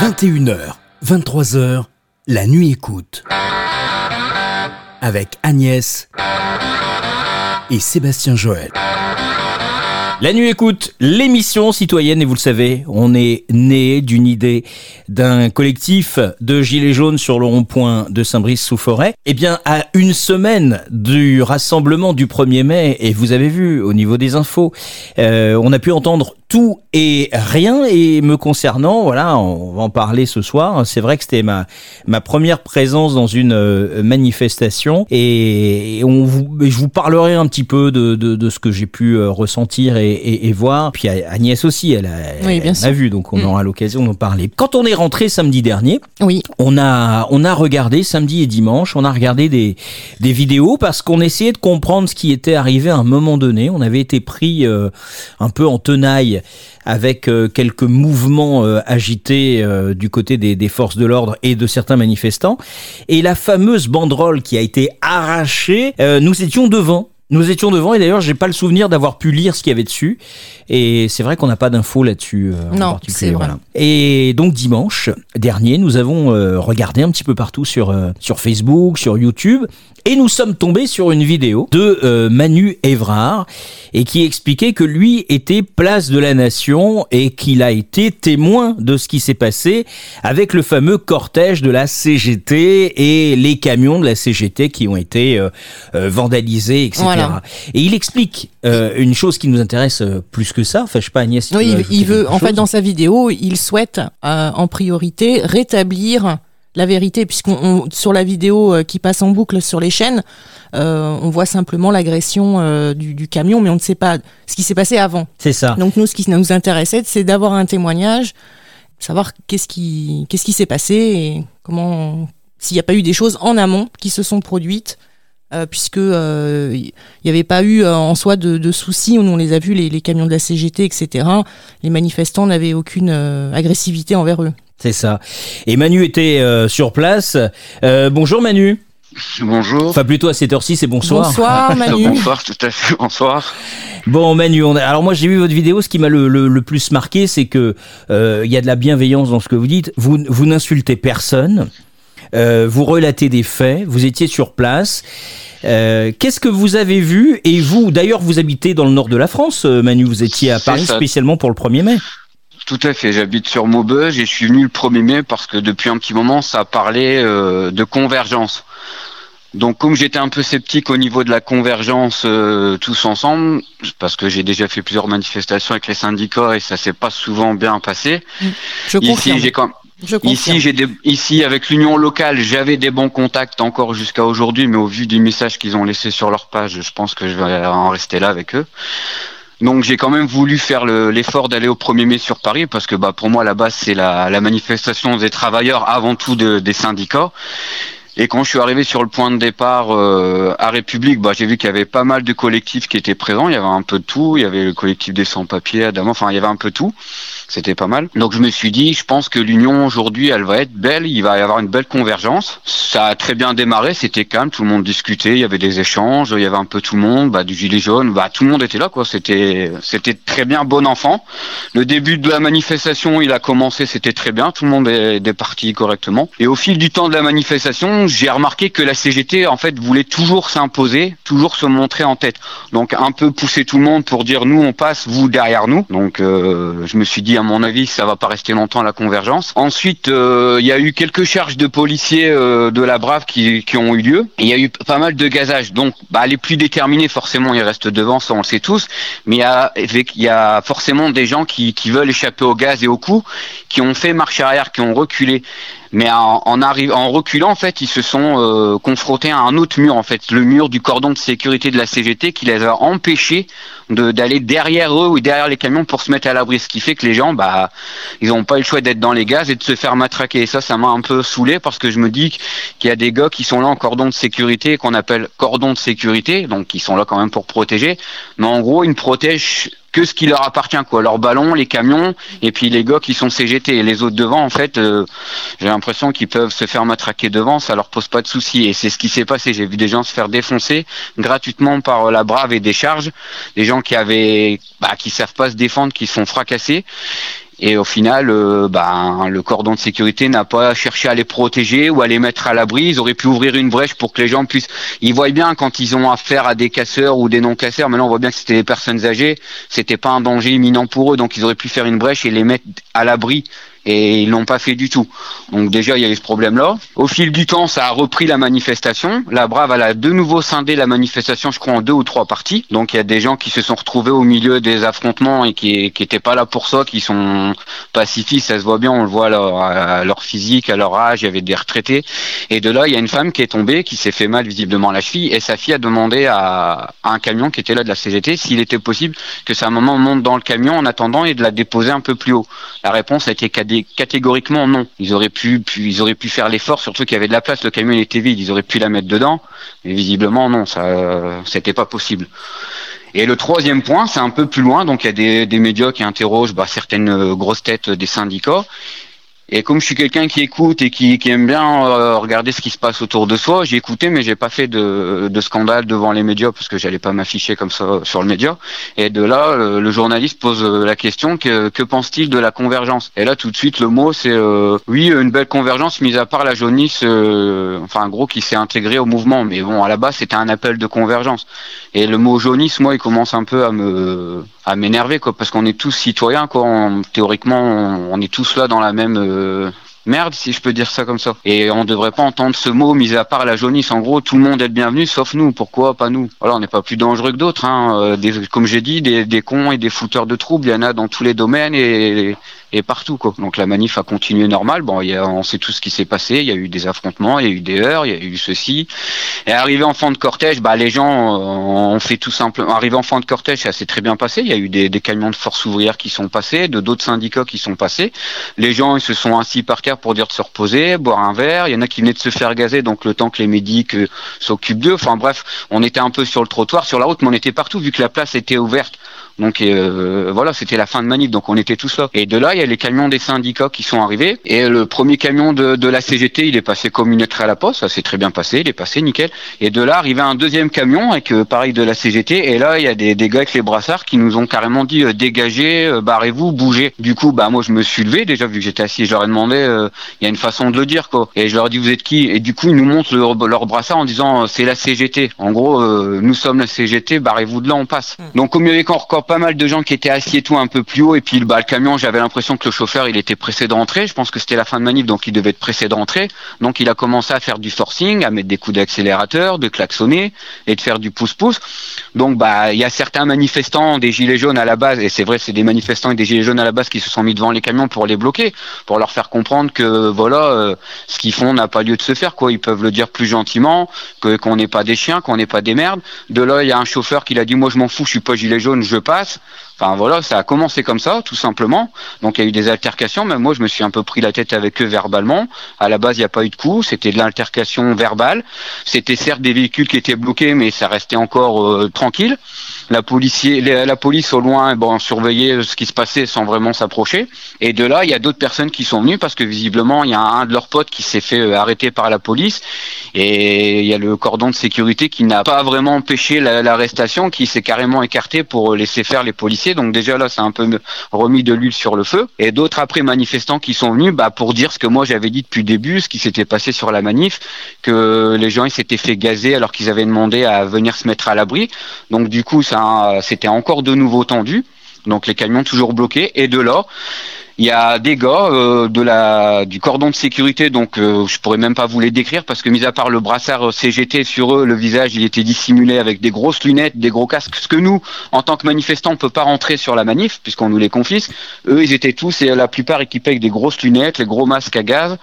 21h, 23h, la nuit écoute. Avec Agnès et Sébastien Joël. La nuit écoute, l'émission citoyenne, et vous le savez, on est né d'une idée d'un collectif de gilets jaunes sur le rond-point de Saint-Brice-sous-Forêt. Eh bien, à une semaine du rassemblement du 1er mai, et vous avez vu au niveau des infos, euh, on a pu entendre tout et rien et me concernant, voilà, on va en parler ce soir. C'est vrai que c'était ma ma première présence dans une euh, manifestation et, on vous, je vous parlerai un petit peu de, de, de ce que j'ai pu euh, ressentir et, et, et, voir. Puis Agnès aussi, elle a, oui, bien a vu, donc on mm. aura l'occasion d'en parler. Quand on est rentré samedi dernier, oui, on a on a regardé samedi et dimanche, on a regardé des des vidéos parce qu'on essayait de comprendre ce qui était arrivé à un moment donné. On avait été pris euh, un peu en tenaille avec euh, quelques mouvements euh, agités euh, du côté des, des forces de l'ordre et de certains manifestants. Et la fameuse banderole qui a été arrachée, nous étions devant. Nous étions devant et d'ailleurs j'ai pas le souvenir d'avoir pu lire ce qu'il y avait dessus et c'est vrai qu'on n'a pas d'infos là-dessus euh, non, c'est Vrai. Et donc dimanche dernier nous avons regardé un petit peu partout sur sur Facebook, sur YouTube et nous sommes tombés sur une vidéo de Manu Evrard et qui expliquait que lui était place de la nation et qu'il a été témoin de ce qui s'est passé avec le fameux cortège de la CGT et les camions de la CGT qui ont été euh, euh, vandalisés, etc. Et il explique euh, une chose qui nous intéresse plus que ça. Enfin, je sais pas Agnès. oui, il, veut, en fait, dans sa vidéo, il souhaite en priorité rétablir la vérité, puisqu'on sur la vidéo qui passe en boucle sur les chaînes, euh, on voit simplement l'agression euh, du, camion, mais on ne sait pas ce qui s'est passé avant. C'est ça. Donc nous, ce qui nous intéressait, c'est d'avoir un témoignage, savoir qu'est-ce qui qu'est-ce qui s'est passé et comment s'il n'y a pas eu des choses en amont qui se sont produites. Euh, puisque il n'y avait pas eu en soi de, soucis, on les a vus les, les, camions de la CGT, etc. Les manifestants n'avaient aucune agressivité envers eux. C'est ça. Et Manu était sur place. bonjour Manu. Bonjour. Enfin, plutôt à cette heure-ci, c'est bonsoir. Bonsoir, Manu. bonsoir, tout à fait, bonsoir. Bon, Manu, on alors moi j'ai vu votre vidéo. Ce qui m'a le, le, plus marqué, c'est que euh, il y a de la bienveillance dans ce que vous dites. Vous, vous n'insultez personne. Euh, vous relatez des faits. Vous étiez sur place. Euh, Qu'est-ce que vous avez vu? Et vous, d'ailleurs, vous habitez dans le nord de la France, euh, Manu. Vous étiez à Paris spécialement pour le 1er mai. Tout à fait, j'habite sur Maubeuge et je suis venu le 1er mai parce que depuis un petit moment, ça parlait euh, de convergence. Donc comme j'étais un peu sceptique au niveau de la convergence euh, tous ensemble, parce que j'ai déjà fait plusieurs manifestations avec les syndicats et ça s'est pas souvent bien passé. Je ici, j'ai quand ici, j'ai ici avec l'union locale, j'avais des bons contacts encore jusqu'à aujourd'hui, mais au vu des messages qu'ils ont laissés sur leur page, je pense que je vais en rester là avec eux. Donc j'ai quand même voulu faire l'effort d'aller au 1er mai sur Paris parce que bah, pour moi la base c'est la, manifestation des travailleurs avant tout de, des syndicats. Et quand je suis arrivé sur le point de départ euh, à République, bah, j'ai vu qu'il y avait pas mal de collectifs qui étaient présents. Il y avait un peu de tout. Il y avait le collectif des sans-papiers, Adam. Enfin, il y avait un peu tout. C'était pas mal. Donc je me suis dit, je pense que l'union aujourd'hui, elle va être belle. Il va y avoir une belle convergence. Ça a très bien démarré. C'était calme. Tout le monde discutait. Il y avait des échanges. Il y avait un peu tout le monde. Bah, du gilet jaune. Bah, tout le monde était là. C'était, très bien. Bon enfant. Le début de la manifestation, il a commencé. C'était très bien. Tout le monde est parti correctement. Et au fil du temps de la manifestation, j'ai remarqué que la CGT, en fait, voulait toujours s'imposer, toujours se montrer en tête. Donc, un peu pousser tout le monde pour dire nous, on passe, vous derrière nous. Donc, euh, je me suis dit, à mon avis, ça va pas rester longtemps la convergence. Ensuite, euh, il y a eu quelques charges de policiers euh, de la Brave qui, qui, ont eu lieu. Il y a eu pas mal de gazage. Donc, bah, les plus déterminés, forcément, ils restent devant, ça on le sait tous. Mais il y y a forcément des gens qui, qui veulent échapper au gaz et au coup, qui ont fait marche arrière, qui ont reculé. Mais en, reculant, en fait, ils se sont euh, confrontés à un autre mur, en fait, le mur du cordon de sécurité de la CGT qui les a empêchés d'aller derrière eux ou derrière les camions pour se mettre à l'abri. Ce qui fait que les gens, bah, ils n'ont pas eu le choix d'être dans les gaz et de se faire matraquer. Et ça, ça m'a un peu saoulé parce que je me dis qu'il y a des gars qui sont là en cordon de sécurité qu'on appelle cordon de sécurité, donc qui sont là quand même pour protéger. Mais en gros, ils protègent que ce qui leur appartient, quoi. Leurs ballons, les camions, et puis les gars qui sont CGT. Et les autres devant, en fait, euh, j'ai l'impression qu'ils peuvent se faire matraquer devant, ça leur pose pas de soucis. Et c'est ce qui s'est passé. J'ai vu des gens se faire défoncer gratuitement par la brave et des charges. Des gens qui avaient, bah, qui savent pas se défendre, qui se font fracasser. Et au final, euh, ben, le cordon de sécurité n'a pas cherché à les protéger ou à les mettre à l'abri. Ils auraient pu ouvrir une brèche pour que les gens puissent. Ils voient bien quand ils ont affaire à des casseurs ou des non-casseurs. Maintenant, on voit bien que c'était des personnes âgées. C'était pas un danger imminent pour eux, donc ils auraient pu faire une brèche et les mettre à l'abri et ils l'ont pas fait du tout. Donc déjà il y a eu ce problème-là. Au fil du temps, ça a repris la manifestation. La Brave elle a de nouveau scindé la manifestation, je crois en deux ou trois parties. Donc il y a des gens qui se sont retrouvés au milieu des affrontements et qui qui étaient pas là pour ça, qui sont pacifistes, ça se voit bien, on le voit à leur, physique, à leur âge, il y avait des retraités. Et de là, il y a une femme qui est tombée, qui s'est fait mal visiblement la cheville, et sa fille a demandé à, un camion qui était là de la CGT s'il était possible que sa maman monte dans le camion en attendant et de la déposer un peu plus haut. La réponse a été catégoriquement non. Ils auraient pu, ils auraient pu faire l'effort, surtout qu'il y avait de la place, le camion était vide, ils auraient pu la mettre dedans, mais visiblement non, ça, c'était pas possible. Et le troisième point, c'est un peu plus loin, donc il y a des, des médias qui interrogent bah, certaines grosses têtes des syndicats, et comme je suis quelqu'un qui écoute et qui, aime bien euh, regarder ce qui se passe autour de soi, j'ai écouté, mais j'ai pas fait de, de, scandale devant les médias parce que j'allais pas m'afficher comme ça sur le média. Et de là, le, journaliste pose euh, la question que, que pense-t-il de la convergence? Et là, tout de suite, le mot c'est euh, oui, une belle convergence, mis à part la jaunisse, enfin, gros, qui s'est intégré au mouvement. Mais bon, à la base, c'était un appel de convergence. Et le mot jaunisse, moi, il commence un peu à me à m'énerver quoi parce qu'on est tous citoyens quoi. Théoriquement on, est tous là dans la même euh, merde si je peux dire ça comme ça. Et on devrait pas entendre ce mot mis à part la jaunisse. En gros tout le monde est bienvenu sauf nous. Pourquoi pas nous? Voilà on n'est pas plus dangereux que d'autres hein. Euh, des, comme j'ai dit des, des cons et des fouteurs de troubles il y en a dans tous les domaines et et partout quoi. Donc la manif a continué normal. Bon, on sait tout ce qui s'est passé. Il y a eu des affrontements, il y a eu des heures, il y a eu ceci. Et arrivé en fin de cortège, bah les gens euh, ont fait tout simplement. Arrivé en fin de cortège, ça s'est très bien passé. Il y a eu des, des camions de force ouvrière qui sont passés, de d'autres syndicats qui sont passés. Les gens ils se sont assis par terre pour dire de se reposer, boire un verre. Il y en a qui venaient de se faire gazer, donc le temps que les médics euh, s'occupent d'eux. Enfin bref, on était un peu sur le trottoir, sur la route, mais on était partout vu que la place était ouverte. Donc euh, voilà, c'était la fin de manif, donc on était tous là. Et de là, il y a les camions des syndicats qui sont arrivés. Et le premier camion de, de la CGT, il est passé comme une lettre à la poste, ça s'est très bien passé, il est passé nickel. Et de là, arrivait un deuxième camion avec euh, pareil de la CGT. Et là, il y a des, des gars avec les brassards qui nous ont carrément dit euh, dégagez, barrez-vous, bougez. Du coup, bah moi je me suis levé déjà vu que j'étais assis, je leur ai demandé, il y a une façon de le dire quoi. Et je leur ai dit vous êtes qui? Et du coup, ils nous montrent leur, leur brassard en disant c'est la CGT. En gros, nous sommes la CGT, barrez-vous de là, on passe. Mmh. Donc au mieux encore pas mal de gens qui étaient assis et tout un peu plus haut et puis bah, le camion j'avais l'impression que le chauffeur il était pressé de rentrer. Je pense que c'était la fin de manif donc il devait être pressé de rentrer. Donc il a commencé à faire du forcing à mettre des coups d'accélérateur de klaxonner et de faire du pouce-pouce. Donc bah il y a certains manifestants des gilets jaunes à la base et c'est vrai c'est des manifestants et des gilets jaunes à la base qui se sont mis devant les camions pour les bloquer pour leur faire comprendre que voilà euh, ce qu'ils font n'a pas lieu de se faire quoi. Ils peuvent le dire plus gentiment que qu'on n'est pas des chiens qu'on n'est pas des merdes. De là il y a un chauffeur qui a dit moi je m'en fous je suis pas gilet jaune je passe Enfin voilà, ça a commencé comme ça, tout simplement. Donc il y a eu des altercations, mais moi je me suis un peu pris la tête avec eux verbalement. À la base, il n'y a pas eu de coup, c'était de l'altercation verbale. C'était certes des véhicules qui étaient bloqués, mais ça restait encore euh, tranquille. La, la police au loin bon, surveillait ce qui se passait sans vraiment s'approcher. Et de là, il y a d'autres personnes qui sont venues parce que visiblement, il y a un de leurs potes qui s'est fait euh, arrêter par la police. Et il y a le cordon de sécurité qui n'a pas vraiment empêché l'arrestation, qui s'est carrément écarté pour laisser faire les policiers. Donc déjà là, c'est un peu remis de l'huile sur le feu. Et d'autres après manifestants qui sont venus bah, pour dire ce que moi j'avais dit depuis le début, ce qui s'était passé sur la manif, que les gens ils s'étaient fait gazer alors qu'ils avaient demandé à venir se mettre à l'abri. Donc du coup, ça c'était encore de nouveau tendu. Donc les camions toujours bloqués. Et de là, il y a des gars euh, de la du cordon de sécurité, donc euh, je pourrais même pas vous les décrire parce que mis à part le brassard CGT sur eux, le visage il était dissimulé avec des grosses lunettes, des gros casques. Ce que nous, en tant que manifestants, on peut pas rentrer sur la manif puisqu'on nous les confisque. Eux, ils étaient tous et la plupart équipés avec des grosses lunettes, les gros masques à gaz,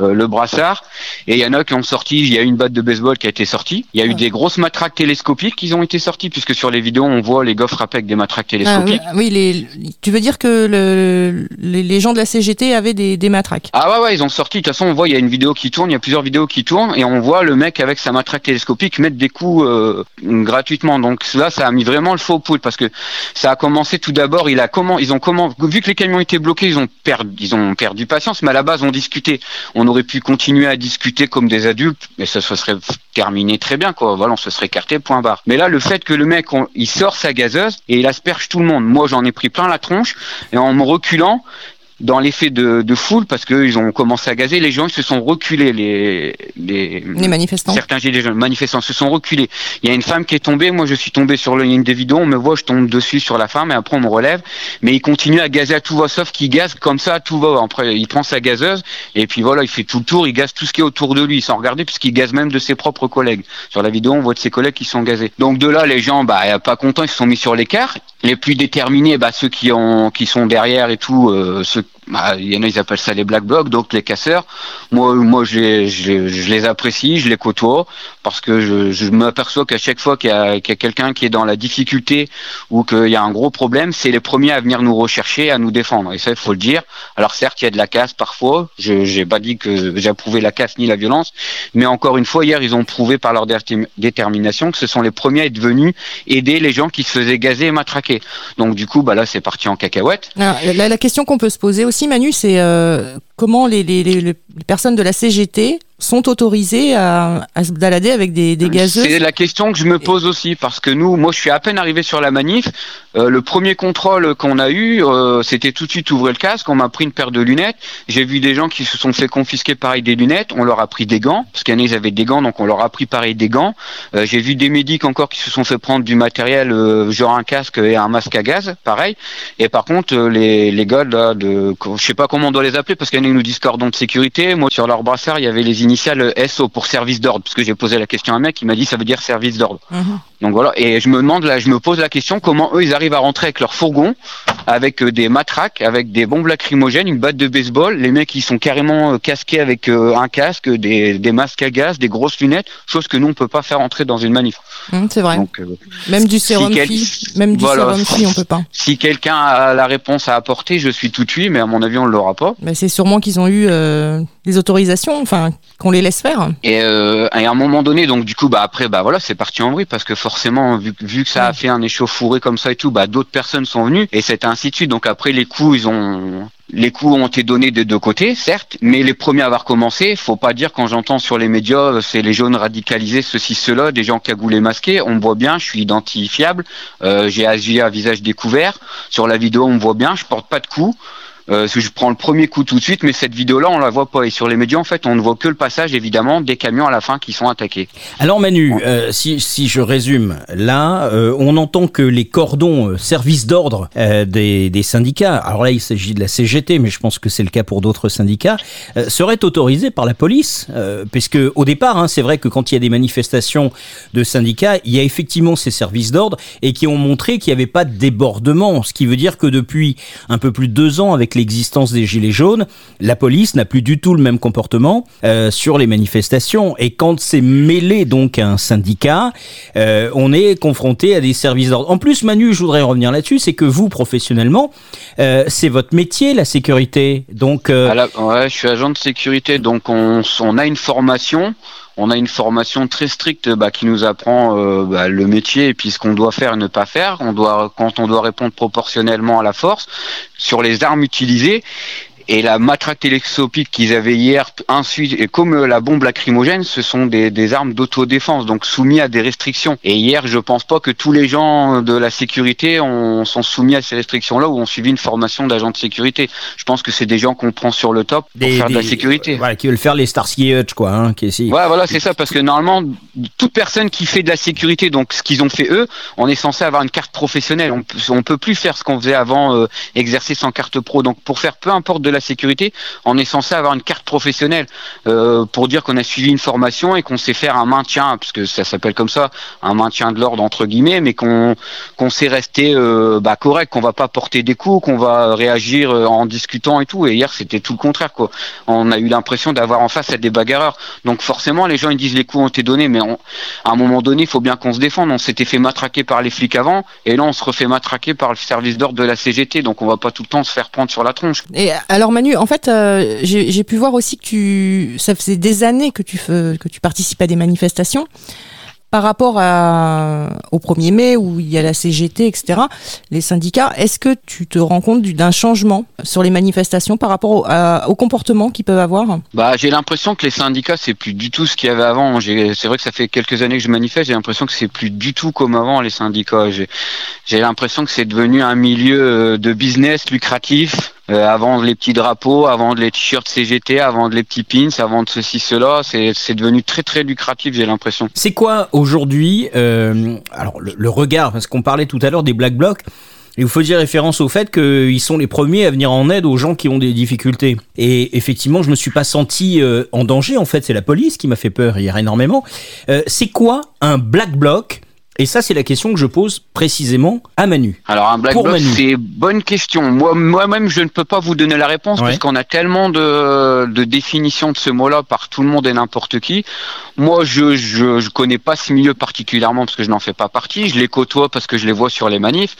euh, le brassard. Et il y en a qui ont sorti. Il y a une batte de baseball qui a été sortie. Il y a eu des grosses matraques télescopiques qui ont été sorties puisque sur les vidéos on voit les gars frapper avec des matraques ah télescopiques. oui, les, tu veux dire que le, les, gens de la CGT avaient des, matraques. Ah ouais, ils ont sorti. De toute façon, on voit, il y a une vidéo qui tourne, il y a plusieurs vidéos qui tournent, et on voit le mec avec sa matraque télescopique mettre des coups euh, gratuitement. Donc là, ça a mis vraiment le faux poudre parce que ça a commencé tout d'abord. Il comment, ils ont comment, vu que les camions étaient bloqués, ils ont perdu, ils ont perdu patience. Mais à la base, on discutait. On aurait pu continuer à discuter comme des adultes, mais ça se serait terminé très bien, quoi. Voilà, on se serait écarté, point barre. Mais là, le fait que le mec, il sort sa gazeuse et il asperge tout le monde. Moi, j'en ai pris plein la tronche et en me reculant, dans l'effet de, de, foule parce qu'ils ont commencé à gazer. Les gens ils se sont reculés. Les, les, les manifestants. Certains gilets jaunes manifestants se sont reculés. Il y a une femme qui est tombée. Moi, je suis tombé sur le, une des vidéos. On me voit, je tombe dessus sur la femme et après on me relève. Mais il continue à gazer à tout va, sauf qu'il gaze comme ça à tout va. Après, il prend sa gazeuse et puis voilà, il fait tout le tour. Il gaze tout ce qui est autour de lui sans regarder puisqu'il gaze même de ses propres collègues. Sur la vidéo, on voit de ses collègues qui sont gazés. Donc de là, les gens, bah, pas contents, ils se sont mis sur l'écart. Les plus déterminés, bah, ceux qui ont, qui sont derrière et tout, euh, bah, il y en a, ils appellent ça les black blocs, donc les casseurs. Moi, moi, je les apprécie, je les côtoie, parce que je, je m'aperçois qu'à chaque fois qu'il y a, qu a quelqu'un qui est dans la difficulté ou qu'il y a un gros problème, c'est les premiers à venir nous rechercher, à nous défendre. Et ça, il faut le dire. Alors certes, il y a de la casse parfois. Je j'ai pas dit que j'approuvais la casse ni la violence, mais encore une fois, hier, ils ont prouvé par leur détermination que ce sont les premiers à être venus aider les gens qui se faisaient gazer et matraquer. Donc du coup, bah là, c'est parti en cacahuète. La, question qu'on peut se poser aussi, Manu, c'est euh, comment les, personnes de la CGT sont autorisées à, à se balader avec des, des gazeuses C'est la question que je me pose aussi, parce que nous, moi je suis à peine arrivé sur la manif, euh, le premier contrôle qu'on a eu, euh, c'était tout de suite ouvrir le casque, on m'a pris une paire de lunettes, j'ai vu des gens qui se sont fait confisquer pareil des lunettes, on leur a pris des gants, parce qu'il y en a ils avaient des gants, donc on leur a pris pareil des gants, euh, j'ai vu des médics encore qui se sont fait prendre du matériel, euh, genre un casque et un masque à gaz, pareil, et par contre les, les gars là, de, je sais pas comment on doit les appeler, parce qu'il y en a ils nous disent cordon de sécurité, moi sur leur brassard il y avait les initiales SO pour service d'ordre, parce que j'ai posé la question à un mec, il m'a dit ça veut dire service d'ordre. Mhm. Donc voilà, et je me demande là, je me pose la question comment eux ils arrivent à rentrer avec leur fourgon, avec euh, des matraques, avec des bombes lacrymogènes, une batte de baseball. Les mecs ils sont carrément euh, casqués avec euh, un casque, des, des masques à gaz, des grosses lunettes, chose que nous on peut pas faire entrer dans une manif. Hum, c'est vrai. Donc, euh, même du sérum fille, même du voilà. sérum fille, on peut pas. si quelqu'un a la réponse à apporter, je suis tout de suite, mais à mon avis on ne l'aura pas. Mais c'est sûrement qu'ils ont eu euh, des autorisations, enfin qu'on les laisse faire. Et, euh, et à un moment donné, donc du coup, bah après, bah voilà, c'est parti en vrille parce que forcément, vu, vu que ça a fait un échauffouré comme ça et tout, bah d'autres personnes sont venues et c'est ainsi de suite. Donc après, les coups, ils ont les coups ont été donnés des deux côtés, certes, mais les premiers à avoir commencé, faut pas dire quand j'entends sur les médias, c'est les jaunes radicalisés, ceci, cela, des gens cagoulés masqués, on me voit bien, je suis identifiable, euh, j'ai agi à visage découvert, sur la vidéo on me voit bien, je porte pas de coups, euh, parce que je prends le premier coup tout de suite, mais cette vidéo-là, on la voit pas. Et sur les médias, en fait, on ne voit que le passage, évidemment, des camions à la fin qui sont attaqués. Alors Manu, euh, si, si je résume, là, euh, on entend que les cordons euh, service d'ordre euh, des, des syndicats, alors là il s'agit de la CGT, mais je pense que c'est le cas pour d'autres syndicats, euh, seraient autorisés par la police, puisque au départ, hein, c'est vrai que quand il y a des manifestations de syndicats, il y a effectivement ces services d'ordre et qui ont montré qu'il n'y avait pas de débordement, ce qui veut dire que depuis un peu plus de deux ans, avec l'existence des gilets jaunes, la police n'a plus du tout le même comportement euh, sur les manifestations. Et quand c'est mêlé donc à un syndicat, euh, on est confronté à des services d'ordre. En plus, Manu, je voudrais revenir là-dessus, c'est que vous, professionnellement, euh, c'est votre métier, la sécurité. Donc, je suis agent de sécurité, donc on, on a une formation. On a une formation très stricte bah, qui nous apprend euh, bah, le métier et puis ce qu'on doit faire et ne pas faire. Quand on doit répondre proportionnellement à la force, sur les armes utilisées. Et la matraque télescopique qu'ils avaient hier, ensuite, et comme euh, la bombe lacrymogène, ce sont des, des armes d'autodéfense, donc soumis à des restrictions. Et hier, je pense pas que tous les gens de la sécurité ont, sont soumis à ces restrictions-là ou ont suivi une formation d'agent de sécurité. Je pense que c'est des gens qu'on prend sur le top pour des, faire de la sécurité. Voilà, qui veulent faire les Starsky Hutch, quoi. Hein, qui Ouais, voilà, c'est ça, parce que normalement, toute personne qui fait de la sécurité, donc ce qu'ils ont fait eux, on est censé avoir une carte professionnelle. On, on peut plus faire ce qu'on faisait avant, euh, exercer sans carte pro. Donc pour faire peu importe de la sécurité, on est censé avoir une carte professionnelle euh, pour dire qu'on a suivi une formation et qu'on sait faire un maintien, parce que ça s'appelle comme ça, un maintien de l'ordre entre guillemets, mais qu'on qu'on sait rester euh, bah, correct, qu'on va pas porter des coups, qu'on va réagir euh, en discutant et tout. Et hier, c'était tout le contraire, quoi. On a eu l'impression d'avoir en face à des bagarreurs. Donc forcément, les gens ils disent les coups ont été donnés, mais on- à un moment donné, il faut bien qu'on se défende. On s'était fait matraquer par les flics avant, et là on se refait matraquer par le service d'ordre de la CGT. Donc on va pas tout le temps se faire prendre sur la tronche. Et alors Manu, en fait, euh, j'ai pu voir aussi que tu, ça faisait des années que tu que tu participes à des manifestations. Par rapport à, au 1er mai où il y a la CGT, etc., les syndicats, est-ce que tu te rends compte du- d'un changement sur les manifestations par rapport au, au comportement qu'ils peuvent avoir? Bah, j'ai l'impression que les syndicats, c'est plus du tout ce qu'il y avait avant. C'est vrai que ça fait quelques années que je manifeste, j'ai l'impression que c'est plus du tout comme avant, les syndicats. J'ai j'ai l'impression que c'est devenu un milieu euh, de business lucratif. Euh, avant les petits drapeaux, avant les t-shirts CGT, avant les petits pins, avant de ceci, cela, c'est devenu très très lucratif, j'ai l'impression. C'est quoi aujourd'hui, euh, alors le, le, regard, parce qu'on parlait tout à l'heure des black blocs, il faut dire référence au fait qu'ils sont les premiers à venir en aide aux gens qui ont des difficultés. Et effectivement, je me suis pas senti euh, en danger. En fait, c'est la police qui m'a fait peur hier énormément. Euh, c'est quoi un black bloc et ça, c'est la question que je pose précisément à Manu. Alors, un black bloc, c'est bonne question. Moi, moi-même, je ne peux pas vous donner la réponse parce qu'on a tellement de, de définitions de ce mot-là par tout le monde et n'importe qui. Moi, je, je, je connais pas ce milieu particulièrement parce que je n'en fais pas partie. Je les côtoie parce que je les vois sur les manifs.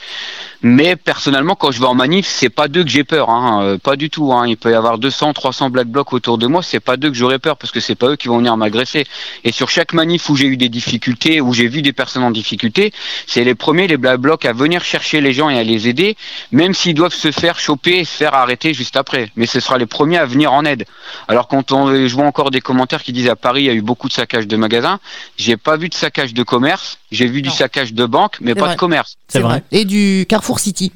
Mais personnellement, quand je vais en manif, c'est pas d'eux que j'ai peur, hein. Euh, pas du tout. Hein. Il peut y avoir 200, 300 black blocs autour de moi, c'est pas d'eux que j'aurais peur parce que c'est pas eux qui vont venir m'agresser. Et sur chaque manif où j'ai eu des difficultés, où j'ai vu des personnes en difficulté, c'est les premiers, les black blocs, à venir chercher les gens et à les aider, même s'ils doivent se faire choper et se faire arrêter juste après. Mais ce sera les premiers à venir en aide. Alors quand on, je vois encore des commentaires qui disent à Paris, il y a eu beaucoup de saccages de magasins, j'ai pas vu de saccage de commerce, j'ai vu du saccage de banque, mais pas de commerce. C'est vrai. Et du Carrefour City.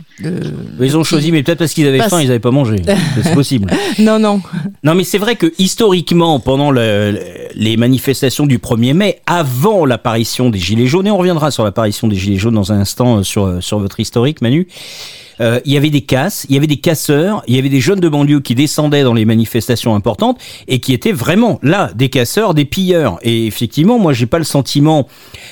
Ils ont choisi, mais peut-être parce qu'ils avaient faim, ils n'avaient pas mangé. C'est possible. non, non. Non, mais c'est vrai que historiquement, pendant les manifestations du 1er mai, avant l'apparition des Gilets jaunes, et on reviendra sur l'apparition des Gilets jaunes dans un instant euh, sur, sur votre historique, Manu, euh, il y avait des casses, il y avait des casseurs, il y avait des jeunes de banlieue qui descendaient dans les manifestations importantes et qui étaient vraiment là, des casseurs, des pilleurs. Et effectivement, moi, j'ai pas le sentiment,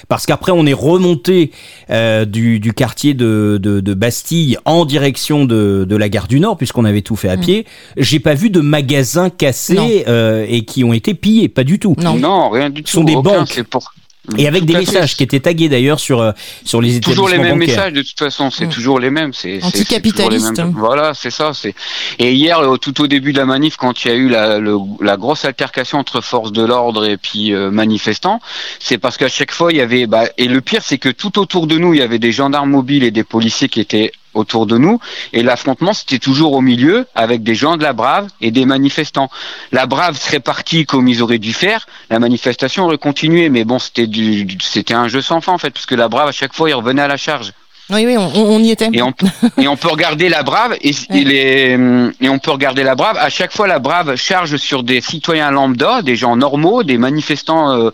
parce qu'après, on est remonté euh, du, du, quartier de, de, de, Bastille en direction de, de la gare du Nord, puisqu'on avait tout fait à mm. pied. J'ai pas vu de magasins cassés euh, et qui ont été pillés, pas du tout. Non, non rien du tout. Ce sont des banques. Pour... Et avec des messages qui étaient tagués d'ailleurs sur euh, sur les toujours les mêmes messages de toute façon, c'est mm. toujours les mêmes. C'est anticapitaliste. Voilà, c'est ça. C'est et hier, tout au début de la manif, quand il y a eu la, la grosse altercation entre forces de l'ordre et puis euh, manifestants, c'est parce qu'à chaque fois il y avait bah, et le pire c'est que tout autour de nous il y avait des gendarmes mobiles et des policiers qui étaient autour de nous. Et l'affrontement, c'était toujours au milieu avec des gens de la Brave et des manifestants. La Brave serait partie comme ils auraient dû faire. La manifestation aurait continué. Mais bon, c'était du, c'était un jeu sans fin, en fait, parce que la Brave, à chaque fois, il revenait à la charge. Oui, oui, on, y était. Et on, et on, peut regarder la Brave et, les, et on peut regarder la Brave. À chaque fois, la Brave charge sur des citoyens lambda, des gens normaux, des manifestants euh,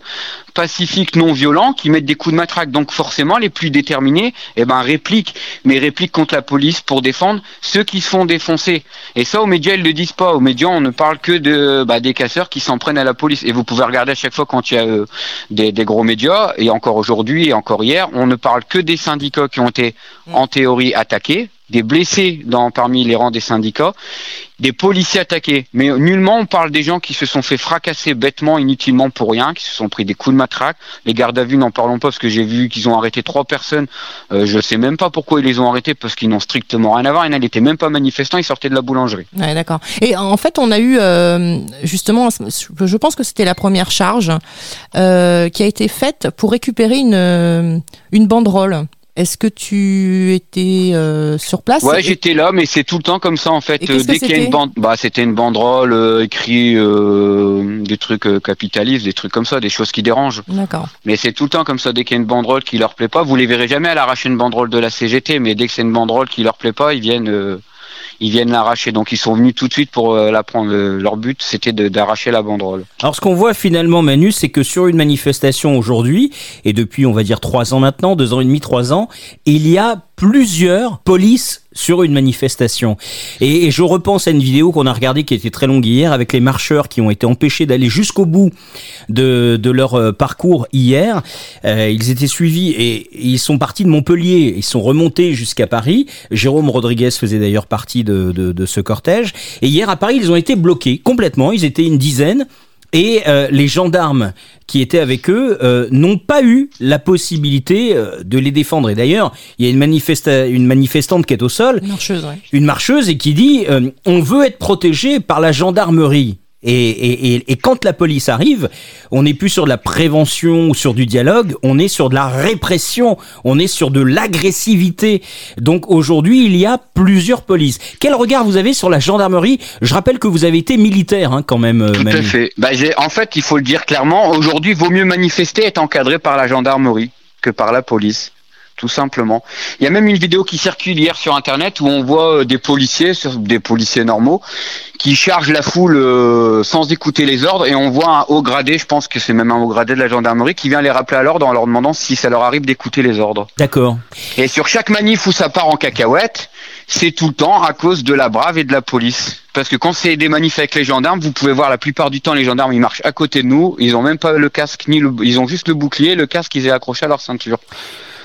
pacifiques, non violents, qui mettent des coups de matraque. Donc forcément, les plus déterminés, eh ben répliquent, mais répliquent contre la police pour défendre ceux qui se font défoncer. Et ça, aux médias, ils le disent pas. Aux médias, on ne parle que de bah, des casseurs qui s'en prennent à la police. Et vous pouvez regarder à chaque fois quand il y a euh, des, des gros médias, et encore aujourd'hui et encore hier, on ne parle que des syndicats qui ont été en théorie attaqués, des blessés parmi les rangs des syndicats, des policiers attaqués. Mais nullement on parle des gens qui se sont fait fracasser bêtement, inutilement pour rien, qui se sont pris des coups de matraque. Les gardes à vue, n'en parlons pas parce que j'ai vu qu'ils ont arrêté trois personnes. Euh, je sais même pas pourquoi ils les ont arrêtés parce qu'ils n'ont strictement rien à voir. Ils n'étaient même pas manifestants, ils sortaient de la boulangerie. D'accord. Et en fait, on a eu euh, justement, je pense que c'était la première charge euh, qui a été faite pour récupérer une, une banderole. Est-ce que tu étais euh, sur place Ouais, j'étais là, mais c'est tout le temps comme ça en fait. Dès qu'il y a une bande, bah c'était une banderole euh, écrit euh, des trucs euh, capitalistes, des trucs comme ça, des choses qui dérangent. D'accord. Mais c'est tout le temps comme ça. Dès qu'il y a une banderole qui leur plaît pas, vous les verrez jamais à l'arracher une banderole de la CGT, mais dès que c'est une banderole qui leur plaît pas, ils viennent ils viennent l'arracher. Donc ils sont venus tout de suite pour euh, la prendre. Leur but, c'était d'arracher la banderole. Alors ce qu'on voit finalement, Manu, c'est que sur une manifestation aujourd'hui, et depuis on va dire trois ans maintenant, deux ans et demi, trois ans, il y a plusieurs polices sur une manifestation. Et, je repense à une vidéo qu'on a regardée qui était très longue hier avec les marcheurs qui ont été empêchés d'aller jusqu'au bout de, de, leur euh, parcours hier. Euh, ils étaient suivis et, ils sont partis de Montpellier. Ils sont remontés jusqu'à Paris. Jérôme Rodriguez faisait d'ailleurs partie de, de, de ce cortège. Et hier à Paris, ils ont été bloqués complètement. Ils étaient une dizaine. Et euh, les gendarmes qui étaient avec eux euh, n'ont pas eu la possibilité euh, de les défendre. Et d'ailleurs, il y a une, une manifestante qui est au sol, une marcheuse, une marcheuse et qui dit on veut être protégé par la gendarmerie. Et, et, et, quand la police arrive, on n'est plus sur de la prévention ou sur du dialogue, on est sur de la répression, on est sur de l'agressivité. Donc aujourd'hui, il y a plusieurs polices. Quel regard vous avez sur la gendarmerie? Je rappelle que vous avez été militaire hein, quand même. Euh, Tout à fait. Bah, en fait, il faut le dire clairement, aujourd'hui, vaut mieux manifester être encadré par la gendarmerie que par la police tout simplement. Il y a même une vidéo qui circule hier sur internet où on voit euh, des policiers, des policiers normaux, qui chargent la foule euh, sans écouter les ordres et on voit un haut gradé, je pense que c'est même un haut gradé de la gendarmerie qui vient les rappeler à l'ordre en leur demandant si ça leur arrive d'écouter les ordres. D'accord. Et sur chaque manif où ça part en cacahuète, c'est tout le temps à cause de la brave et de la police. Parce que quand c'est des manifs avec les gendarmes, vous pouvez voir la plupart du temps les gendarmes ils marchent à côté de nous, ils ont même pas le casque ni le, ils ont juste le bouclier, le casque ils est accroché à leur ceinture.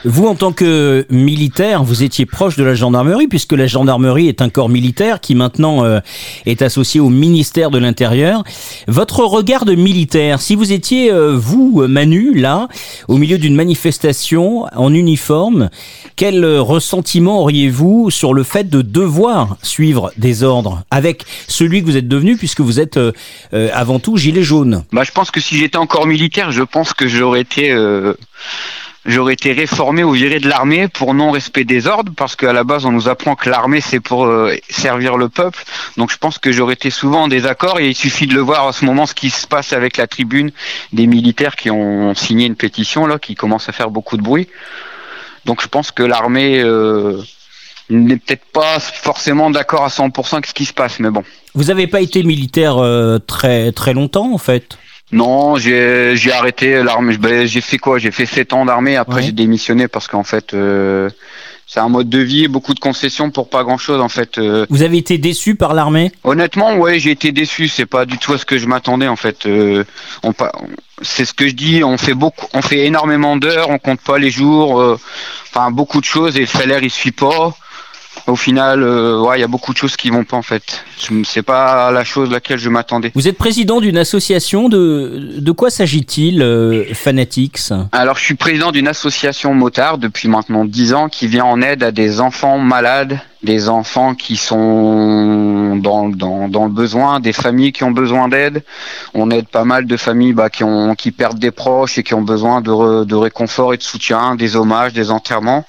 Vous, en tant que militaire, vous étiez proche de la gendarmerie, puisque la gendarmerie est un corps militaire qui maintenant euh, est associé au ministère de l'Intérieur. Votre regard de militaire, si vous étiez, euh, vous, Manu, là, au milieu d'une manifestation en uniforme, quel euh, ressentiment auriez-vous sur le fait de devoir suivre des ordres avec celui que vous êtes devenu, puisque vous êtes avant tout gilet jaune? Bah, je pense que si j'étais encore militaire, je pense que j'aurais été j'aurais été réformé ou viré de l'armée pour non respect des ordres, parce qu'à la base on nous apprend que l'armée c'est pour euh, servir le peuple. Donc je pense que j'aurais été souvent en désaccord et il suffit de le voir à ce moment ce qui se passe avec la tribune des militaires qui ont signé une pétition là, qui commence à faire beaucoup de bruit. Donc je pense que l'armée euh, n'est peut-être pas forcément d'accord à 100% avec ce qui se passe, mais bon. Vous n'avez pas été militaire euh, très très longtemps en fait? Non, j'ai j'ai arrêté l'armée. Ben, j'ai fait quoi? J'ai fait 7 ans d'armée. Après, j'ai démissionné parce qu'en fait, euh, c'est un mode de vie, beaucoup de concessions pour pas grand chose en fait. Euh. Vous avez été déçu par l'armée? Honnêtement, ouais, j'ai été déçu. C'est pas du tout à ce que je m'attendais en fait. Euh, on, c'est ce que je dis. On fait beaucoup, on fait énormément d'heures, on compte pas les jours. Enfin, beaucoup de choses et le salaire il suit pas au final, euh, ouais, il y a beaucoup de choses qui vont pas en fait. C'est pas la chose à laquelle je m'attendais. Vous êtes président d'une association de de quoi s'agit-il, euh, Fanatics Alors, je suis président d'une association motard depuis maintenant 10 ans qui vient en aide à des enfants malades, des enfants qui sont dans, dans, dans le besoin, des familles qui ont besoin d'aide. On aide pas mal de familles bah, qui ont qui perdent des proches et qui ont besoin de, de réconfort et de soutien, des hommages, des enterrements.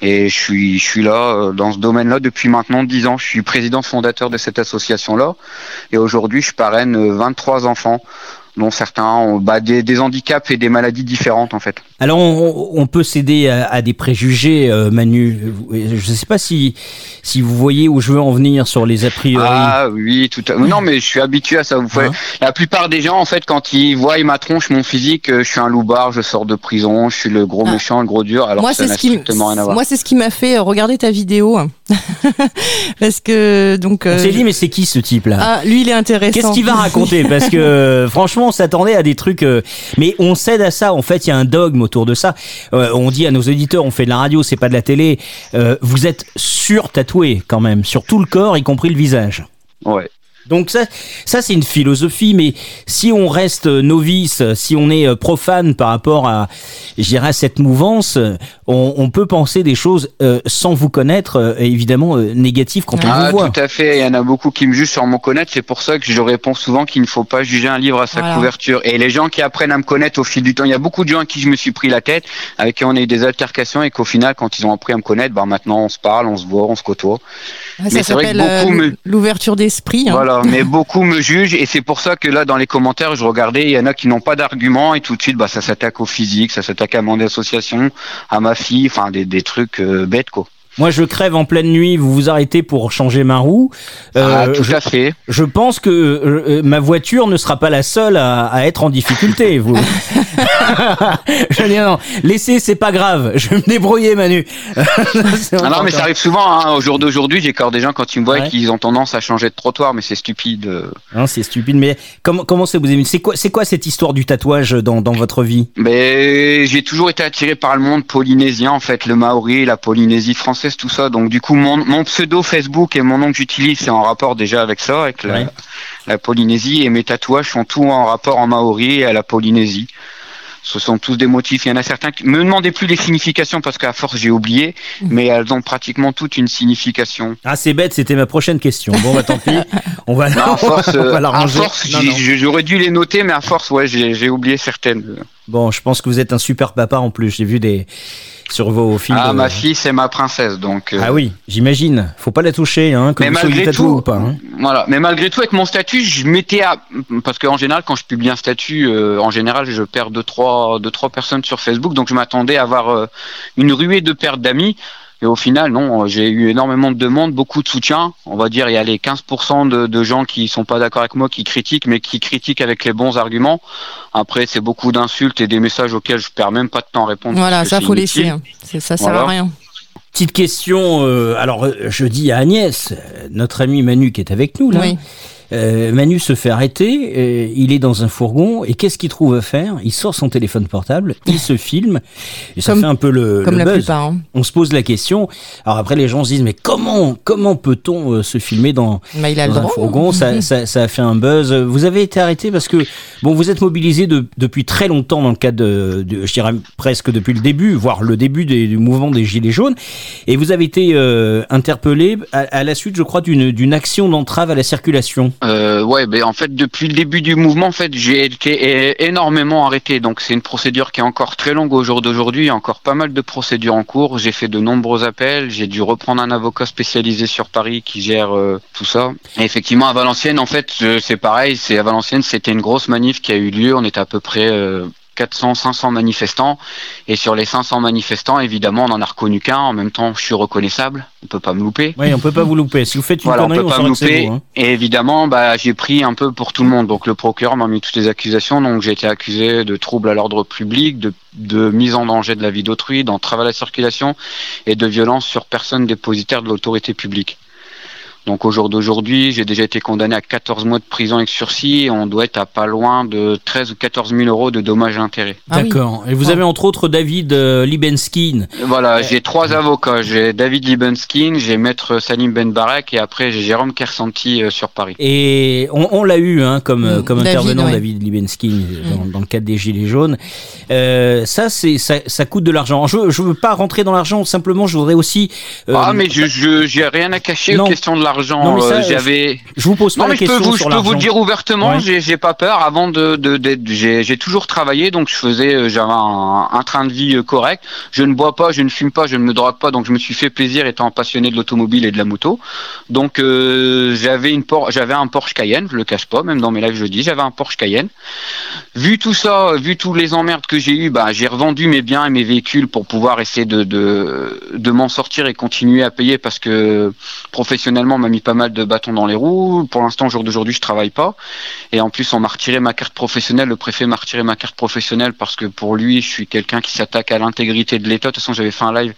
Et je suis, je suis là euh, dans ce domaine-là depuis maintenant 10 ans. Je suis président fondateur de cette association-là. Et aujourd'hui, je parraine 23 enfants dont certains ont bah, des, des, handicaps et des maladies différentes en fait. Alors on, on peut céder à, à, des préjugés, euh, Manu. Je ne sais pas si si vous voyez où je veux en venir sur les a priori. Ah oui, tout à... non mais je suis habitué à ça. Vous hein La plupart des gens en fait quand ils voient ma tronche, mon physique, euh, je suis un loupard, je sors de prison, je suis le gros ah. méchant, le gros dur. Alors moi c'est ce qui moi c'est ce qui m'a fait euh, regarder ta vidéo parce que donc. On s'est dit mais c'est qui ce type là Ah lui il est intéressant. Qu'est-ce qu'il va raconter? Parce que franchement on s'attendait à des trucs, euh, mais on cède à ça. En fait, il y a un dogme autour de ça. Euh, on dit à nos auditeurs, on fait de la radio, c'est pas de la télé. Euh, vous êtes sur tatoué quand même, sur tout le corps, y compris le visage. Ouais. Donc ça, ça c'est une philosophie, mais si on reste novice, si on est profane par rapport à, à cette mouvance, on, peut penser des choses euh, sans vous connaître, euh, évidemment euh, négatives quand on ah, vous voit. Tout à fait, il y en a beaucoup qui me jugent sans me connaître, c'est pour ça que je réponds souvent qu'il ne faut pas juger un livre à sa couverture. Et les gens qui apprennent à me connaître au fil du temps, il y a beaucoup de gens à qui je me suis pris la tête, avec qui on a eu des altercations et qu'au final, quand ils ont appris à me connaître, bah maintenant on se parle, on se voit, on se côtoie. ça s'appelle l'ouverture d'esprit. Hein. Voilà, mais beaucoup me jugent et c'est pour ça que là dans les commentaires, je regardais, il y en a qui n'ont pas d'arguments et tout de suite, bah ça s'attaque au physique, ça s'attaque à mon association, à ma enfin des, des trucs euh, bêtes quoi. Moi, je crève en pleine nuit, vous vous arrêtez pour changer ma roue. Euh, ah, tout à fait. Je pense que euh, ma voiture ne sera pas la seule à, à être en difficulté. Vous. je dis non, laissez, c'est pas grave. Je vais me débrouiller, Manu. ah non, mais ça arrive souvent. Hein. Au jour d'aujourd'hui, j'ai encore des gens quand ils me voient qu'ils ont tendance à changer de trottoir, mais c'est stupide. Non, c'est stupide. Mais comment comment c'est vous aimez C'est quoi c'est quoi cette histoire du tatouage dans, dans votre vie? Mais j'ai toujours été attiré par le monde polynésien, en fait, le maori, la Polynésie française tout ça. Donc du coup, mon, pseudo Facebook et mon nom que j'utilise, c'est en rapport déjà avec ça, avec la, Polynésie. Et mes tatouages sont tous en rapport en maori et à la Polynésie. Ce sont tous des motifs. Il y en a certains qui me demandez plus les significations parce qu'à force j'ai oublié, mm. mais elles ont pratiquement toutes une signification. Ah c'est bête, c'était ma prochaine question. Bon bah tant pis, on va, non, force, on va la ranger. j'aurais dû les noter, mais à force ouais j'ai oublié certaines. Bon, je pense que vous êtes un super papa en plus. J'ai vu des sur vos films. Ah, de- ma fille, c'est ma princesse, donc. euh, Ah oui, j'imagine. Faut pas la toucher, hein, que Mais vous malgré tout, ou pas. hein. Voilà. Mais malgré tout, avec mon statut, je m'étais à... parce qu'en général, quand je publie un statut, euh, en général, je perds deux trois, deux trois personnes sur Facebook, donc je m'attendais à avoir euh, une ruée de pertes d'amis. Et au final, non, j'ai eu énormément de demandes, beaucoup de soutien. On va dire, il y a les 15% de, de gens qui sont pas d'accord avec moi, qui critiquent, mais qui critiquent avec les bons arguments. Après, c'est beaucoup d'insultes et des messages auxquels je perds même pas de temps à répondre. Voilà, ça faut inutile. laisser. hein. C'est- Ça sert à rien. Petite question. euh, alors, euh, je dis à Agnès, euh, notre ami Manu qui est avec nous là. Oui. Euh, Manu se fait arrêter, euh, il est dans un fourgon et qu'est-ce qu'il trouve à faire? Il sort son téléphone portable, il se filme et ça Comme- fait un peu le, Comme le la buzz. plupart. hein. On se pose la question. Alors après les gens se disent mais comment comment peut-on euh, se filmer dans, Bah, il a le dans un droit. fourgon? Ça, ça, ça a fait un buzz. Vous avez été arrêté parce que bon vous êtes mobilisé de- depuis très longtemps dans le cadre de, de- je dirais presque depuis le début, voire le début des- du mouvement des gilets jaunes et vous avez été euh, interpellé à, à la suite je crois d'une d'une action d'entrave à la circulation. Euh, ouais, ben en fait depuis le début du mouvement, en fait, j'ai été énormément arrêté. Donc c'est une procédure qui est encore très longue au jour d'aujourd'hui. Il y a encore pas mal de procédures en cours. J'ai fait de nombreux appels. J'ai dû reprendre un avocat spécialisé sur Paris qui gère euh, tout ça. Et effectivement, à Valenciennes, en fait, euh, c'est pareil. C'est à Valenciennes, c'était une grosse manif qui a eu lieu. On était à peu près euh, 400, 500 manifestants. Et sur les 500 manifestants, évidemment, on en a reconnu qu'un. En même temps, je suis reconnaissable. On peut pas me louper. Oui, on peut pas vous louper. Si vous faites une Voilà, on peut on, pas me louper. vous. hein. Et évidemment, bah, j'ai pris un peu pour tout le monde. Donc le procureur m'a mis toutes les accusations. Donc j'ai été accusé de trouble à l'ordre public, de, de mise en danger de la vie d'autrui, d'entrave à la circulation et de violence sur personne dépositaire de l'autorité publique. Donc au jour d'aujourd'hui, j'ai déjà été condamné à 14 mois de prison avec sursis et on doit être à pas loin de 13 ou 14 000 euros de dommages et intérêts. Ah oui. D'accord. Et vous avez entre autres David euh, Libenskin. Voilà, j'ai trois avocats. J'ai David Libenskin, j'ai Maître Salim Benbarek et après j'ai Jérôme Kersanti euh, sur Paris. Et on, on l'a eu hein, comme, euh, Mm, comme David, intervenant, ouais. David Libenskin, euh, dans, dans le cadre des Gilets jaunes. Euh, ça, c'est ça, ça coûte de l'argent. Je, je veux pas rentrer dans l'argent, simplement, je voudrais aussi. euh, ah mais je je j'ai rien à cacher Non. question de l'argent. Ça, Euh, je- J'avais Je vous pose pas non la je peux question vous je sur peux vous l'argent. le dire ouvertement. Ouais. J'ai pas peur. Avant de j'ai toujours travaillé donc je faisais euh, j'avais un, un train de vie euh, correct. Je ne bois pas, je ne fume pas, je ne me drogue pas donc je me suis fait plaisir étant passionné de l'automobile et de la moto. Donc euh, j'avais une j'avais un Porsche Cayenne, je le cache pas même dans mes lives je dis, j'avais un Porsche Cayenne. Vu tout ça, vu tous les emmerdes que j'ai eu, bah j'ai revendu mes biens et mes véhicules pour pouvoir essayer de de de m'en sortir et continuer à payer parce que professionnellement on m'a mis pas mal de bâtons dans les roues. Pour l'instant, au jour d'aujourd'hui, je travaille pas. Et en plus, on m'a retiré ma carte professionnelle. Le préfet m'a retiré ma carte professionnelle parce que pour lui, je suis quelqu'un qui s'attaque à l'intégrité de l'État. De toute façon, j'avais fait un live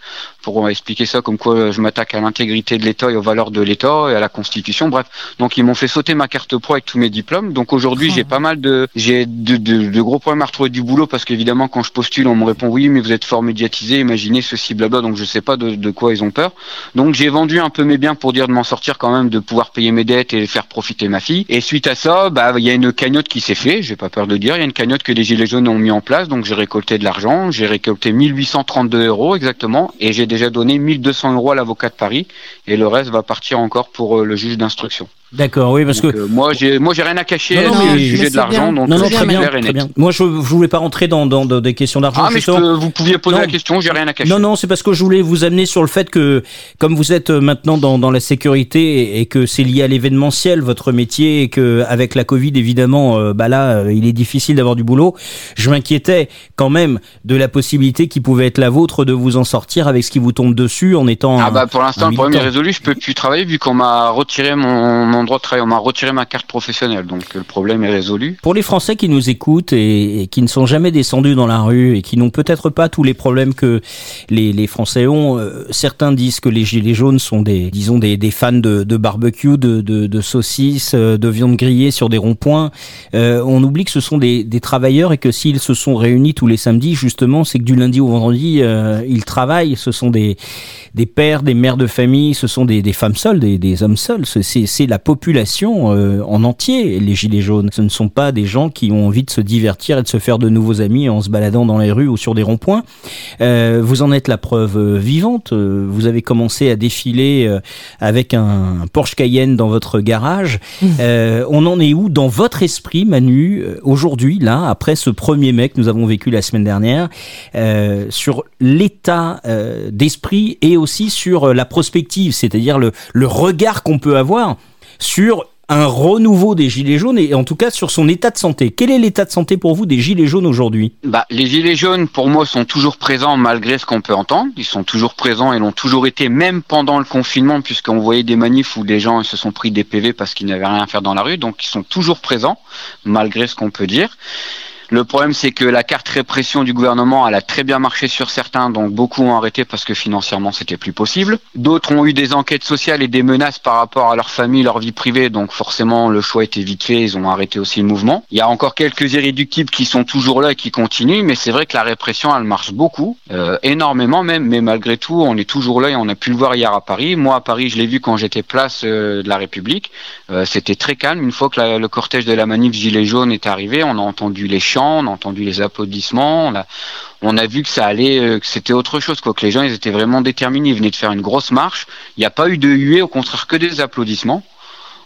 pour expliquer ça, comme quoi euh, je m'attaque à l'intégrité de l'État et aux valeurs de l'État et à la Constitution. Bref, donc ils m'ont fait sauter ma carte pro avec tous mes diplômes. Donc aujourd'hui, Oh. j'ai pas mal de, j'ai de, de- de gros problèmes à retrouver du boulot parce qu'évidemment, quand je postule, on me répond oui, mais vous êtes fort médiatisé, imaginez ceci, blabla. Donc je sais pas de, de quoi ils ont peur. Donc j'ai vendu un peu mes biens pour dire de m'en sortir quand même, de pouvoir payer mes dettes et faire profiter ma fille. Et suite à ça, bah il y a une cagnotte qui s'est fait. J'ai pas peur de dire, il y a une cagnotte que les gilets jaunes ont mis en place. Donc j'ai récolté de l'argent, j'ai récolté 1832 euros exactement, et j'ai déjà donné 1200 euros à l'avocat de Paris. Et le reste va partir encore pour euh, le juge d'instruction. D'accord, oui, parce Donc, que. euh, moi j'ai moi j'ai rien à cacher. Non, non, mais- sujet de l'argent. Donc Non, non, très bien, très bien. Moi, je, je voulais pas rentrer dans, dans, dans des questions d'argent. Ah mais je peux- vous pouviez poser la question, j'ai rien à cacher. Non, non, c'est parce que je voulais vous amener sur le fait que, comme vous êtes euh, maintenant dans, dans la sécurité et que c'est lié à l'événementiel, votre métier, et que avec la Covid, évidemment, euh, bah là, euh, il est difficile d'avoir du boulot. Je m'inquiétais quand même de la possibilité qui pouvait être la vôtre de vous en sortir avec ce qui vous tombe dessus en étant. Ah bah pour l'instant le problème est résolu, je peux plus travailler vu qu'on m'a retiré mon, mon droit de travail, on m'a retiré ma carte professionnelle, donc euh, le problème est résolu. Pour les Français qui nous écoutent et, qui ne sont jamais descendus dans la rue et qui n'ont peut-être pas tous les problèmes que les, Français ont, euh, certains disent que les gilets jaunes sont des, disons, des, fans de, barbecue, de, saucisses, euh, de viande grillée sur des ronds-points. On oublie que ce sont des, travailleurs et que s'ils se sont réunis tous les samedis, justement, c'est que du lundi au vendredi, ils travaillent. Ce sont des, pères, des mères de famille, ce sont des, femmes seules, des, des hommes seuls. C'est la population euh, en entier, les Gilets jaunes. Ce ne sont pas des gens qui ont envie de se divertir et de se faire de nouveaux amis en se baladant dans les rues ou sur des ronds-points. Euh, vous en êtes la preuve euh, vivante. Vous avez commencé à défiler avec un Porsche Cayenne dans votre garage. Mmh. on en est où dans votre esprit, Manu, aujourd'hui, là, après ce premier mai que nous avons vécu la semaine dernière, sur l'état d'esprit et aussi sur la prospective, c'est-à-dire le, le regard qu'on peut avoir sur un renouveau des Gilets jaunes et en tout cas sur son état de santé. Quel est l'état de santé pour vous des Gilets jaunes aujourd'hui? Bah, Les Gilets jaunes, pour moi, sont toujours présents malgré ce qu'on peut entendre. Ils sont toujours présents et l'ont toujours été, même pendant le confinement, puisqu'on voyait des manifs où des gens se sont pris des PV parce qu'ils n'avaient rien à faire dans la rue. Donc ils sont toujours présents, malgré ce qu'on peut dire. Le problème, c'est que la carte répression du gouvernement, elle a très bien marché sur certains, donc beaucoup ont arrêté parce que financièrement, c'était plus possible. D'autres ont eu des enquêtes sociales et des menaces par rapport à leur famille, leur vie privée, donc forcément, le choix était vite fait, ils ont arrêté aussi le mouvement. Il y a encore quelques irréductibles qui sont toujours là et qui continuent, mais c'est vrai que la répression, elle marche beaucoup, euh, énormément même, mais malgré tout, on est toujours là et on a pu le voir hier à Paris. Moi, à Paris, je l'ai vu quand j'étais place euh, de la République. Euh, c'était très calme. Une fois que le cortège de la manif Gilets jaunes est arrivé, on a entendu les chants on a entendu les applaudissements, on a, vu que ça allait, euh, que c'était autre chose, quoi, que les gens étaient vraiment déterminés, ils venaient de faire une grosse marche. Il n'y a pas eu de huée, au contraire que des applaudissements.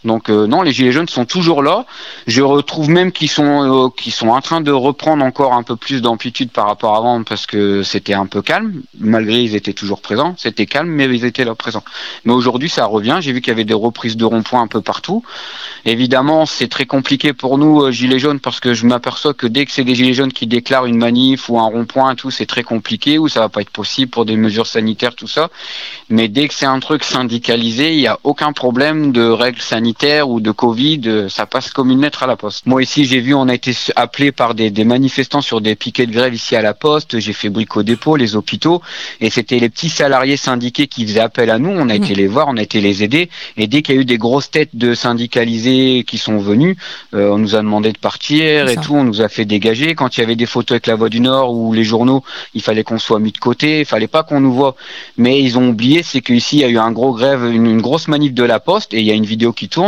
Donc euh, non, les gilets jaunes sont toujours là. Je retrouve même qu'ils sont euh, qu'ils sont en train de reprendre encore un peu plus d'amplitude par rapport à avant parce que c'était un peu calme. Malgré ils étaient toujours présents, c'était calme, mais ils étaient là présents. Mais aujourd'hui, ça revient. J'ai vu qu'il y avait des reprises de ronds-points un peu partout. Évidemment, c'est très compliqué pour nous euh, gilets jaunes parce que je m'aperçois que dès que c'est des gilets jaunes qui déclarent une manif ou un rond-point, tout, c'est très compliqué ou ça va pas être possible pour des mesures sanitaires, tout ça. Mais dès que c'est un truc syndicalisé, il n'y a aucun problème de règles sanitaires ou de Covid, euh, ça passe comme une lettre à la poste. Moi ici, j'ai vu, on a été appelé par des, manifestants sur des piquets de grève ici à la poste. J'ai fait brico dépôt, les hôpitaux, et c'était les petits salariés syndiqués qui faisaient appel à nous. On a été les voir, on a été les aider. Et dès qu'il y a eu des grosses têtes de syndicalisés qui sont venus, euh, on nous a demandé de partir et tout. On nous a fait dégager. Quand il y avait des photos avec la Voix du Nord ou les journaux, il fallait qu'on soit mis de côté. Il fallait pas qu'on nous voit. Mais ils ont oublié, c'est qu'ici il y a eu un gros grève, une, une grosse manif de la Poste, et il y a une vidéo qui tourne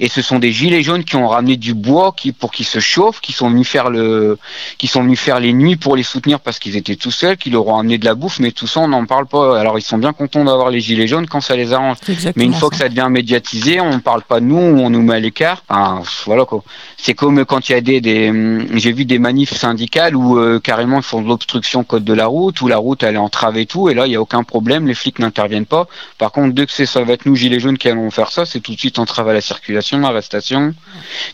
et ce sont des gilets jaunes qui ont ramené du bois qui, pour qu'ils se chauffent, qui sont venus faire le, qui sont venus faire les nuits pour les soutenir parce qu'ils étaient tout seuls, qui leur ont amené de la bouffe, mais tout ça on n'en parle pas. Alors ils sont bien contents d'avoir les gilets jaunes quand ça les arrange. Mais une fois que ça devient médiatisé, on ne parle pas de nous, on nous met à l'écart. Enfin, voilà quoi. C'est comme quand il y a des, des j'ai vu des manifs syndicales où euh, carrément ils font de l'obstruction code de la route, où la route elle est entravée et tout, et là il n'y a aucun problème, les flics n'interviennent pas. Par contre, dès que c'est ça va être nous gilets jaunes qui allons faire ça, c'est tout de suite la circulation, arrestation.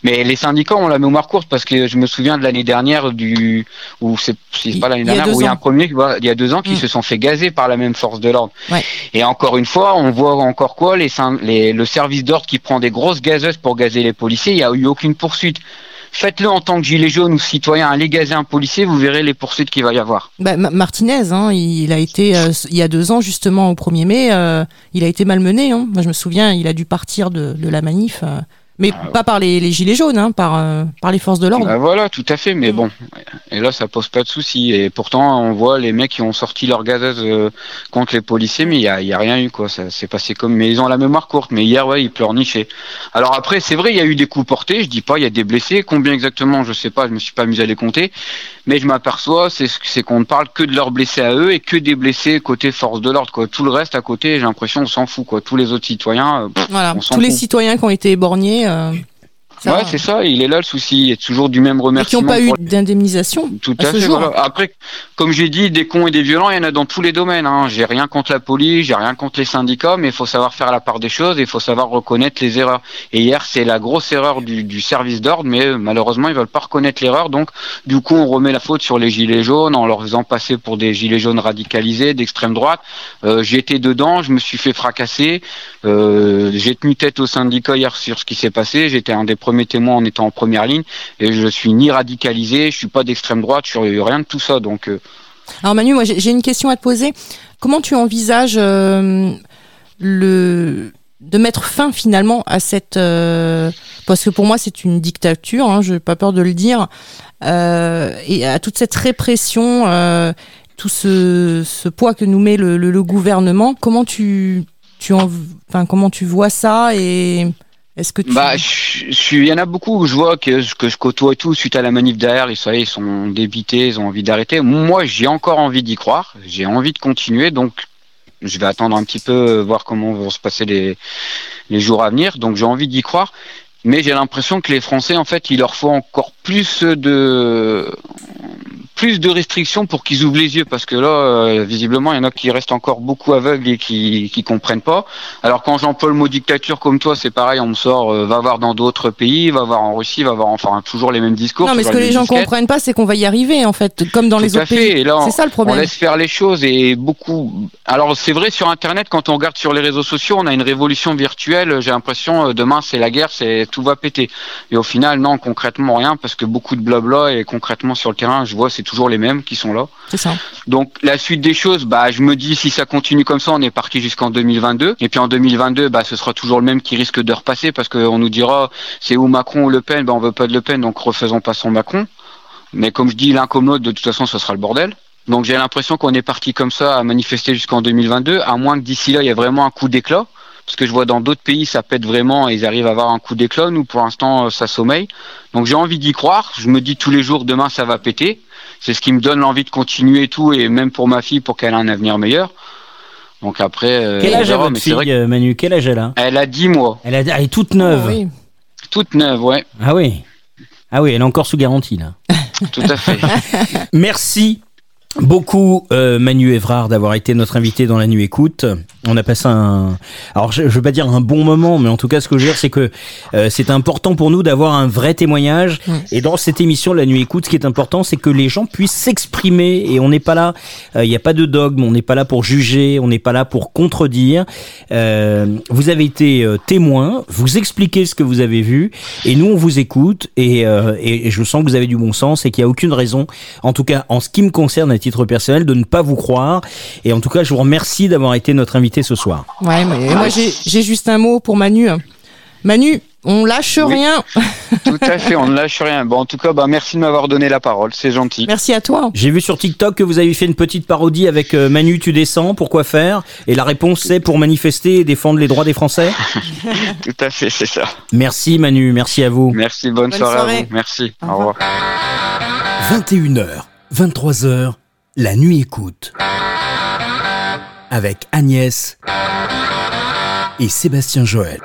Mais les syndicats ont la mémoire courte parce que je me souviens de l'année dernière du ou c'est pas l'année dernière où il y a un premier il y a deux ans qui mm. se sont fait gazer par la même force de l'ordre. Et encore une fois, on voit encore quoi les, les le service d'ordre qui prend des grosses gazeuses pour gazer les policiers, il n'y a eu aucune poursuite faites-le en tant que gilet jaune ou citoyen, allez gazer un policier, vous verrez les poursuites qu'il va y avoir. Bah, Martinez, hein, il a été, euh, il y a deux ans justement au 1er mai, euh, il a été malmené. Hein. Moi je me souviens, il a dû partir de, de la manif. Mais ah pas par les, gilets jaunes, hein, par, euh, par les forces de l'ordre. Bah voilà, tout à fait. Mais mm. bon, et là, ça pose pas de souci. Et pourtant, on voit les mecs qui ont sorti leur gazeuse euh, contre les policiers, mais il y a, y a, rien eu quoi. Ça s'est passé comme. Mais ils ont la mémoire courte. Mais hier, ouais, ils pleurnichaient. Alors après, c'est vrai, il y a eu des coups portés. Je dis pas, il y a des blessés. Combien exactement, je sais pas. Je me suis pas amusé à les compter. Mais je m'aperçois, c'est qu'on ne parle que de leurs blessés à eux et que des blessés côté force de l'ordre. Quoi. Tout le reste à côté, j'ai l'impression, on s'en fout. Quoi. Tous les autres citoyens, euh, voilà. tous les citoyens qui ont été éborgnés. Euh, ouais, c'est ça. Il est là le souci. Il est toujours du même remerciement. Et qui n'ont pas eu d'indemnisation. Tout à, fait. Après, comme j'ai dit, des cons et des violents, il y en a dans tous les domaines. Hein. J'ai rien contre la police, j'ai rien contre les syndicats, mais il faut savoir faire la part des choses et il faut savoir reconnaître les erreurs. Et hier, c'est la grosse erreur du, du service d'ordre, mais euh, malheureusement, ils veulent pas reconnaître l'erreur. Donc, du coup, on remet la faute sur les gilets jaunes en leur faisant passer pour des gilets jaunes radicalisés d'extrême droite. Euh, J'étais dedans, je me suis fait fracasser. Euh, j'ai tenu tête au syndicat hier sur ce qui s'est passé. J'étais un des premiers témoins en étant en première ligne et je suis ni radicalisé, je suis pas d'extrême droite, je suis rien de tout ça. Donc. Euh. Alors Manu, moi j'ai une question à te poser. Comment tu envisages euh, le de mettre fin finalement à cette parce que pour moi c'est une dictature, hein, je n'ai pas peur de le dire, et à toute cette répression, tout ce, poids que nous met le gouvernement. Comment tu tu en, enfin, comment tu vois ça et Bah, il y en a beaucoup je vois que, que je côtoie tout suite à la manif derrière, ils, ils sont débités, ils ont envie d'arrêter. Moi, j'ai encore envie d'y croire, j'ai envie de continuer, donc je vais attendre un petit peu, euh, voir comment vont se passer les, les jours à venir. Donc j'ai envie d'y croire, mais j'ai l'impression que les Français, en fait, il leur faut encore plus de plus de restrictions pour qu'ils ouvrent les yeux, parce que là, euh, visiblement, il y en a qui restent encore beaucoup aveugles et qui qui comprennent pas. Alors quand le mot dictature comme toi, c'est pareil, on me sort, euh, va voir dans d'autres pays, va voir en Russie, va voir enfin toujours les mêmes discours. non, mais ce que les gens disquettes. comprennent pas, c'est qu'on va y arriver, en fait, comme dans les Tout autres fait. pays. C'est ça le on problème. laisse faire les choses et beaucoup. Alors c'est vrai sur Internet, quand on regarde sur les réseaux sociaux, on a une révolution virtuelle. J'ai l'impression euh, demain c'est la guerre, c'est tout va péter. Et au final, non, concrètement rien, parce que beaucoup de blabla et concrètement sur le terrain, je vois c'est toujours les mêmes qui sont là. C'est ça. Donc la suite des choses, bah je me dis si ça continue comme ça, on est parti jusqu'en 2022. Et puis en 2022, bah ce sera toujours le même qui risque de repasser parce qu'on nous dira c'est ou Macron ou Le Pen, bah on veut pas de Le Pen, donc refaisons pas son Macron. Mais comme je dis, l'un comme l'autre, de toute façon, ce sera le bordel. Donc j'ai l'impression qu'on est parti comme ça à manifester jusqu'en 2022, à moins que d'ici là, il y ait vraiment un coup d'éclat. Parce que je vois dans d'autres pays, ça pète vraiment et ils arrivent à avoir un coup d'éclat. Nous, pour l'instant, euh, ça sommeille. Donc j'ai envie d'y croire. Je me dis tous les jours, demain, ça va péter. C'est ce qui me donne l'envie de continuer et tout, et même pour ma fille, pour qu'elle ait un avenir meilleur. Donc après, euh, Quel âge a votre fille, vrai euh, Manu? Quel âge elle a? Qu'elle a 10 mois, elle, a elle est toute neuve. Oh, oui. toute neuve, ouais, Ah oui. Ah oui, elle est encore sous garantie là. tout à fait. Merci beaucoup euh, Manu Evrard d'avoir été notre invité dans la nuit écoute. On a passé un, alors je, je veux pas dire un bon moment, mais en tout cas ce que je veux dire c'est que euh, c'est important pour nous d'avoir un vrai témoignage. Et dans cette émission la nuit écoute, ce qui est important, c'est que les gens puissent s'exprimer et on n'est pas là, euh, il n'y a pas de dogme, on n'est pas là pour juger, on n'est pas là pour contredire. Euh, vous avez été euh, témoin, vous expliquez ce que vous avez vu et nous on vous écoute et, euh, et, et je sens que vous avez du bon sens et qu'il n'y a aucune raison, en tout cas en ce qui me concerne à titre personnel, de ne pas vous croire. Et en tout cas, je vous remercie d'avoir été notre invité ce soir. Ouais, mais moi, j'ai juste un mot pour Manu. Manu, on lâche Oui. rien. tout à fait, on ne lâche rien. Bon, en tout cas, bah, merci de m'avoir donné la parole, c'est gentil. Merci à toi. J'ai vu sur TikTok que vous avez fait une petite parodie avec euh, Manu, tu descends, pourquoi faire? Et la réponse c'est pour manifester et défendre les droits des Français. Tout à fait, c'est ça. Merci Manu, merci à vous. Merci, bonne, Bonne soirée, soirée. à vous. Merci, Au au revoir. 21h, 23h, la nuit écoute. Avec Agnès et Sébastien Joël.